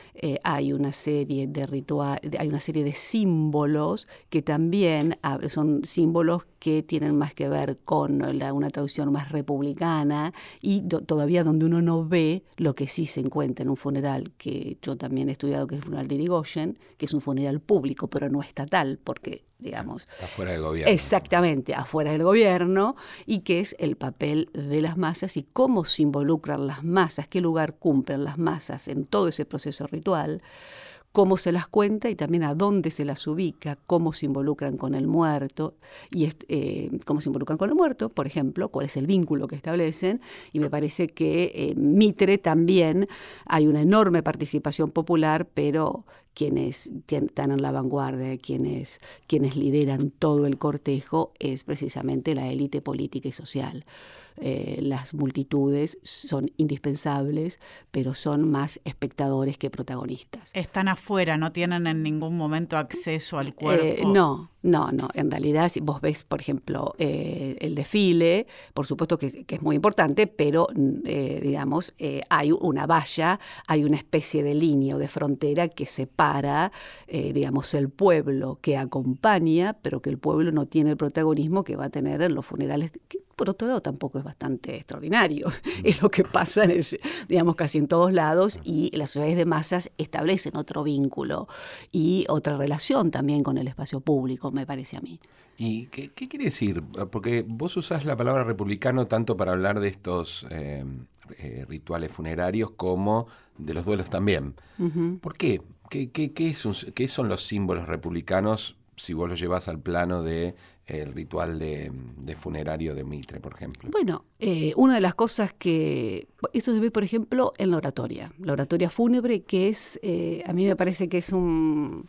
hay una serie de rituales, hay una serie de símbolos que también son símbolos que tienen más que ver con una traducción más republicana y todavía donde uno no ve lo que sí se encuentra en un funeral que yo también he estudiado, que es el funeral de Irigoyen, que es un funeral público, pero no estatal, porque digamos... Afuera del gobierno. Exactamente, afuera del gobierno, y que es el papel de las masas y cómo se involucran las masas, qué lugar cumplen las masas en todo ese proceso ritual cómo se las cuenta y también a dónde se las ubica, cómo se involucran con el muerto, y eh, cómo se involucran con el muerto, por ejemplo, cuál es el vínculo que establecen, y me parece que eh, Mitre también hay una enorme participación popular, pero quienes están en la vanguardia, quienes, quienes lideran todo el cortejo, es precisamente la élite política y social. Eh, las multitudes son indispensables, pero son más espectadores que protagonistas. Están afuera, no tienen en ningún momento acceso al cuerpo. Eh, no, no, no. En realidad, si vos ves, por ejemplo, eh, el desfile, por supuesto que, es muy importante, pero, digamos, hay una valla, hay una especie de línea o de frontera que separa, digamos, el pueblo que acompaña, pero que el pueblo no tiene el protagonismo que va a tener en los funerales por otro lado tampoco es bastante extraordinario. Mm. [laughs] Es lo que pasa, en digamos, casi en todos lados y las sociedades de masas establecen otro vínculo y otra relación también con el espacio público, me parece a mí. ¿Y qué, quiere decir? Porque vos usás la palabra republicano tanto para hablar de estos eh, eh, rituales funerarios como de los duelos también. ¿Por qué? ¿Qué, qué, qué son los símbolos republicanos si vos lo llevas al plano de el ritual de, de funerario de Mitre, por ejemplo. Bueno, eh, una de las cosas que... Esto se ve, por ejemplo, en la oratoria. La oratoria fúnebre, que es, eh, a mí me parece que es un,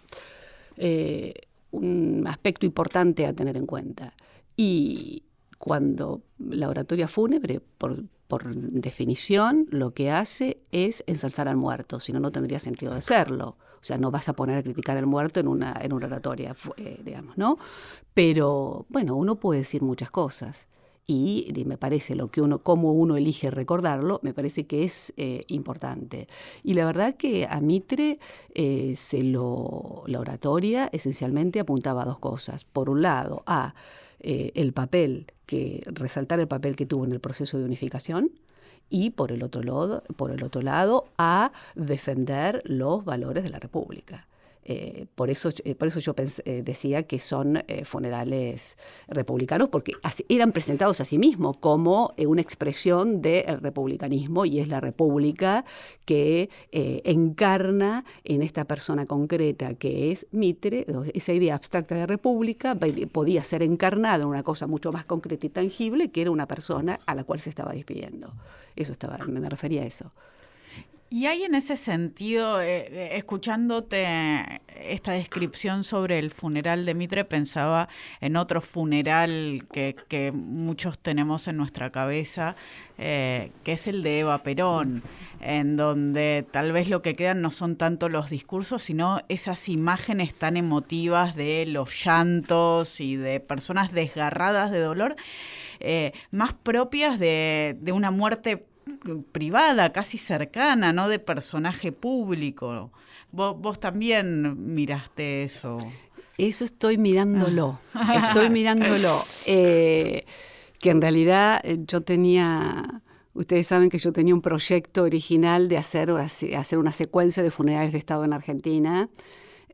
eh, un aspecto importante a tener en cuenta. Y cuando la oratoria fúnebre, por, por definición, lo que hace es ensalzar al muerto, si no, no tendría sentido de serlo. O sea, no vas a poner a criticar al muerto en una, en una oratoria, eh, digamos, ¿no? Pero, bueno, uno puede decir muchas cosas. Y, me parece lo que uno, cómo uno elige recordarlo, me parece que es eh, importante. Y la verdad que a Mitre eh, se lo, la oratoria esencialmente apuntaba a dos cosas. Por un lado, a eh, el papel que resaltar el papel que tuvo en el proceso de unificación y por el otro lado, por el otro lado a defender los valores de la República. Eh, por, eso, eh, por eso yo pens- eh, decía que son funerales republicanos, porque eran presentados a sí mismos como una expresión del republicanismo y es la república que encarna en esta persona concreta que es Mitre, esa idea abstracta de república podía ser encarnada en una cosa mucho más concreta y tangible, que era una persona a la cual se estaba despidiendo. Eso estaba, me refería a eso. Y hay en ese sentido, eh, eh, escuchándote esta descripción sobre el funeral de Mitre, pensaba en otro funeral que, que muchos tenemos en nuestra cabeza, eh, que es el de Eva Perón, en donde tal vez lo que quedan no son tanto los discursos, sino esas imágenes tan emotivas de los llantos y de personas desgarradas de dolor, más propias de, de una muerte privada, casi cercana, ¿no? De personaje público. Vos, vos también miraste eso. Eso estoy mirándolo, estoy [laughs] mirándolo. Eh, que en realidad eh, yo tenía, ustedes saben que yo tenía un proyecto original de hacer, hacer una secuencia de funerales de Estado en Argentina.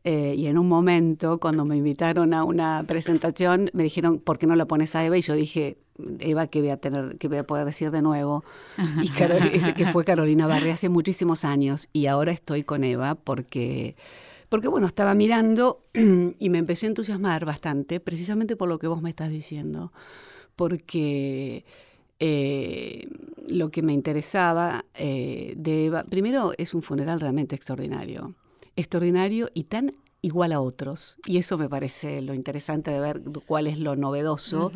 Eh, y en un momento, cuando me invitaron a una presentación, me dijeron, ¿por qué no la pones a Eva? Y yo dije, Eva, ¿qué voy a, tener, qué voy a poder decir de nuevo? Y Carol, [laughs] ese que fue Carolina Barri hace muchísimos años. Y ahora estoy con Eva porque, porque, bueno, estaba mirando [clears throat] y me empecé a entusiasmar bastante, precisamente por lo que vos me estás diciendo. Porque eh, lo que me interesaba eh, de Eva, primero es un funeral realmente extraordinario extraordinario y tan igual a otros. Y eso me parece lo interesante de ver cuál es lo novedoso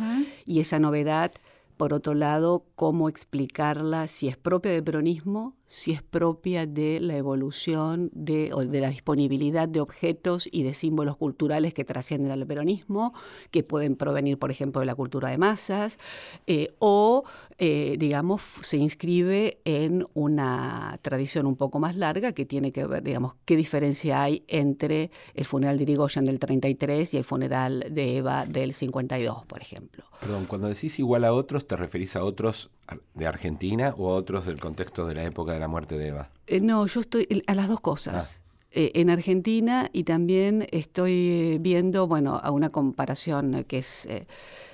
y esa novedad, por otro lado, cómo explicarla, si es propia del peronismo, si es propia de la evolución de, o de la disponibilidad de objetos y de símbolos culturales que trascienden al peronismo, que pueden provenir, por ejemplo, de la cultura de masas, eh, o, eh, digamos, se inscribe en una tradición un poco más larga que tiene que ver, digamos, qué diferencia hay entre el funeral de Irigoyen del 33 y el funeral de Eva del 52, por ejemplo. Perdón, cuando decís igual a otros, ¿te referís a otros de Argentina o a otros del contexto de la época de la muerte de Eva? Eh, no, yo estoy a las dos cosas. Eh, en Argentina y también estoy viendo, bueno, a una comparación que es eh,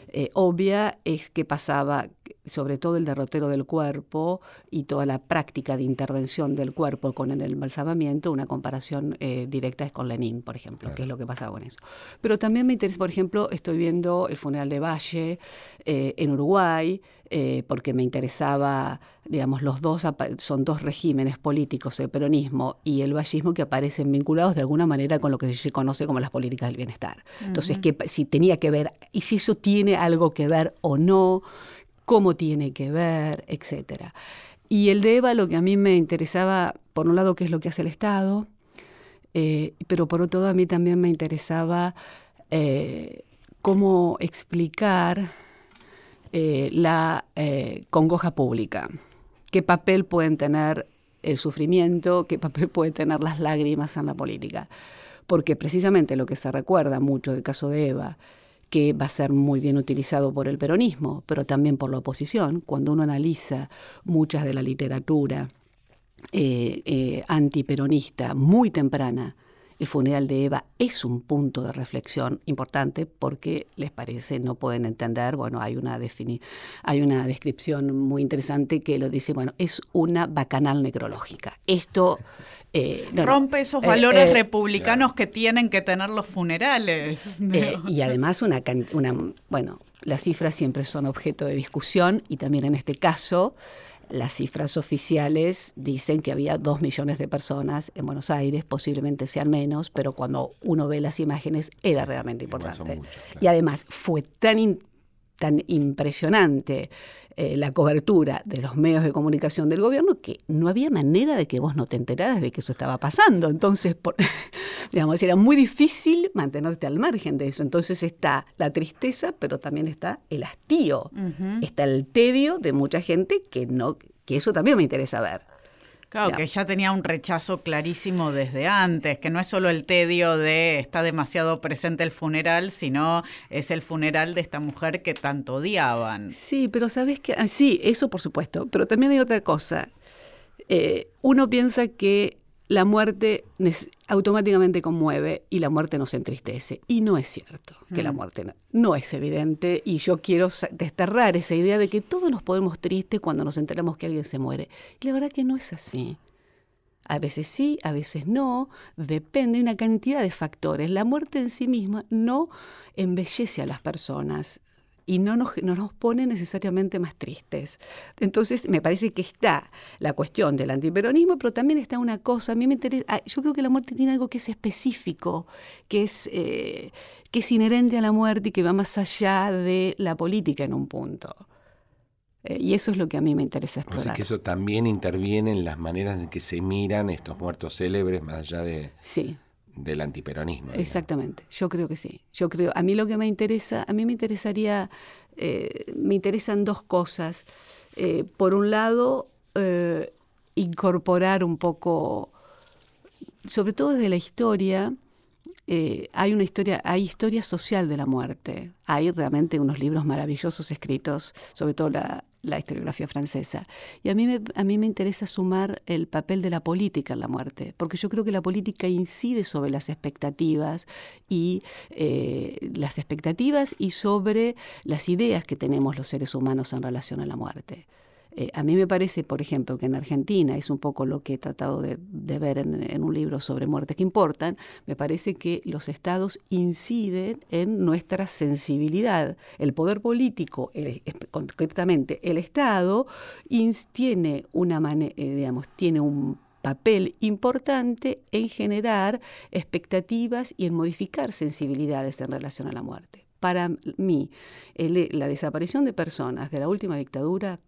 eh, obvia, es que pasaba sobre todo el derrotero del cuerpo y toda la práctica de intervención del cuerpo con el embalsamamiento, una comparación eh, directa es con Lenin, por ejemplo, Claro. que es lo que pasaba con eso. Pero también me interesa, por ejemplo, estoy viendo el funeral de Valle eh, en Uruguay, eh, porque me interesaba, digamos, los dos son dos regímenes políticos, el peronismo y el vallismo, que aparecen vinculados de alguna manera con lo que se conoce como las políticas del bienestar. Entonces, que, pa- si tenía que ver, y si eso tiene algo que ver o no, cómo tiene que ver, etcétera. Y el de Eva, lo que a mí me interesaba, por un lado, qué es lo que hace el Estado, eh, pero por otro lado, a mí también me interesaba eh, cómo explicar eh, la congoja pública. ¿Qué papel pueden tener el sufrimiento? ¿Qué papel [laughs] pueden tener las lágrimas en la política? Porque precisamente lo que se recuerda mucho del caso de Eva, que va a ser muy bien utilizado por el peronismo, pero también por la oposición, cuando uno analiza muchas de la literatura eh, eh, antiperonista muy temprana, el funeral de Eva es un punto de reflexión importante porque les parece, no pueden entender, bueno, hay una, hay una descripción muy interesante que lo dice, bueno, es una bacanal necrológica. Esto Eh, no, no. Rompe esos Eh, valores eh, republicanos que tienen que tener los funerales. [laughs] Eh, y además una, can- una, bueno, las cifras siempre son objeto de discusión y también en este caso las cifras oficiales dicen que había dos millones de personas en Buenos Aires, posiblemente sean menos, pero cuando uno ve las imágenes era realmente importante. claro. Y además fue tan, in- tan impresionante eh, la cobertura de los medios de comunicación del gobierno que no había manera de que vos no te enteraras de que eso estaba pasando. Entonces, por- [laughs] digamos, era muy difícil mantenerte al margen de eso. Entonces está la tristeza, pero también está el hastío, está el tedio de mucha gente que no, que eso también me interesa ver. Claro, Ya. que ya tenía un rechazo clarísimo desde antes, que no es solo el tedio de está demasiado presente el funeral, sino es el funeral de esta mujer que tanto odiaban. Sí, pero sabes que, ah, sí, eso por supuesto, pero también hay otra cosa. Eh, uno piensa que la muerte automáticamente conmueve y la muerte nos entristece. Y no es cierto que la muerte no, no es evidente. Y yo quiero desterrar esa idea de que todos nos ponemos tristes cuando nos enteramos que alguien se muere. Y la verdad que no es así. A veces sí, a veces no, depende de una cantidad de factores. La muerte en sí misma no embellece a las personas y no nos, no nos pone necesariamente más tristes. Entonces, me parece que está la cuestión del antiperonismo, pero también está una cosa, a mí me interesa, ah, yo creo que la muerte tiene algo que es específico, que es, eh, que es inherente a la muerte y que va más allá de la política en un punto. Eh, y eso es lo que a mí me interesa O sea explorar. que eso también interviene en las maneras en que se miran estos muertos célebres más allá de, Sí. Del antiperonismo. Exactamente, yo creo que sí. Yo creo, a mí lo que me interesa, a mí me interesaría, eh, me interesan dos cosas. Eh, por un lado, eh, incorporar un poco, sobre todo desde la historia, hay una historia, hay historia social de la muerte. Hay realmente unos libros maravillosos escritos, sobre todo la, la historiografía francesa. Y a mí, me, a mí me interesa sumar el papel de la política en la muerte, porque yo creo que la política incide sobre las expectativas y eh, las expectativas y sobre las ideas que tenemos los seres humanos en relación a la muerte. Eh, a mí me parece, por ejemplo, que en Argentina, es un poco lo que he tratado de, ver en, un libro sobre muertes que importan, me parece que los estados inciden en nuestra sensibilidad. El poder político, concretamente el Estado, tiene, una eh, digamos, tiene un papel importante en generar expectativas y en modificar sensibilidades en relación a la muerte. Para mí, la desaparición de personas de la última dictadura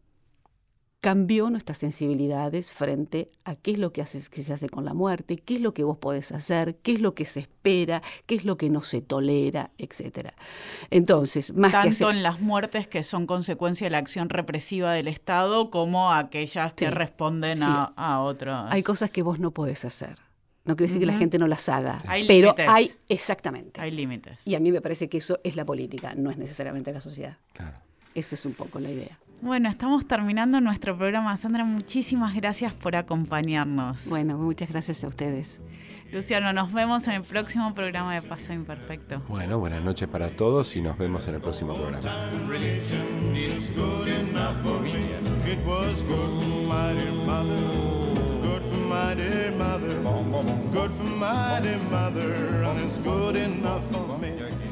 cambió nuestras sensibilidades frente a qué es lo que, hace, que se hace con la muerte, qué es lo que vos podés hacer, qué es lo que se espera, qué es lo que no se tolera, etc. Entonces, más Tanto que hacer, en las muertes que son consecuencia de la acción represiva del Estado como aquellas que Sí, responden sí. a, a otros. hay cosas que vos no podés hacer. No quiere decir que la gente no las haga, Hay pero límites. hay exactamente. Hay límites. Y a mí me parece que eso es la política, no es necesariamente la sociedad. Claro. Esa es un poco la idea. Bueno, estamos terminando nuestro programa. Sandra, muchísimas gracias por acompañarnos. Bueno, muchas gracias a ustedes. Luciano, nos vemos en el próximo programa de Paso Imperfecto. Bueno, buenas noches para todos y nos vemos en el próximo programa. Good for me. It was good for my mother, good for my dear mother, good for my dear mother, and it's good enough for me.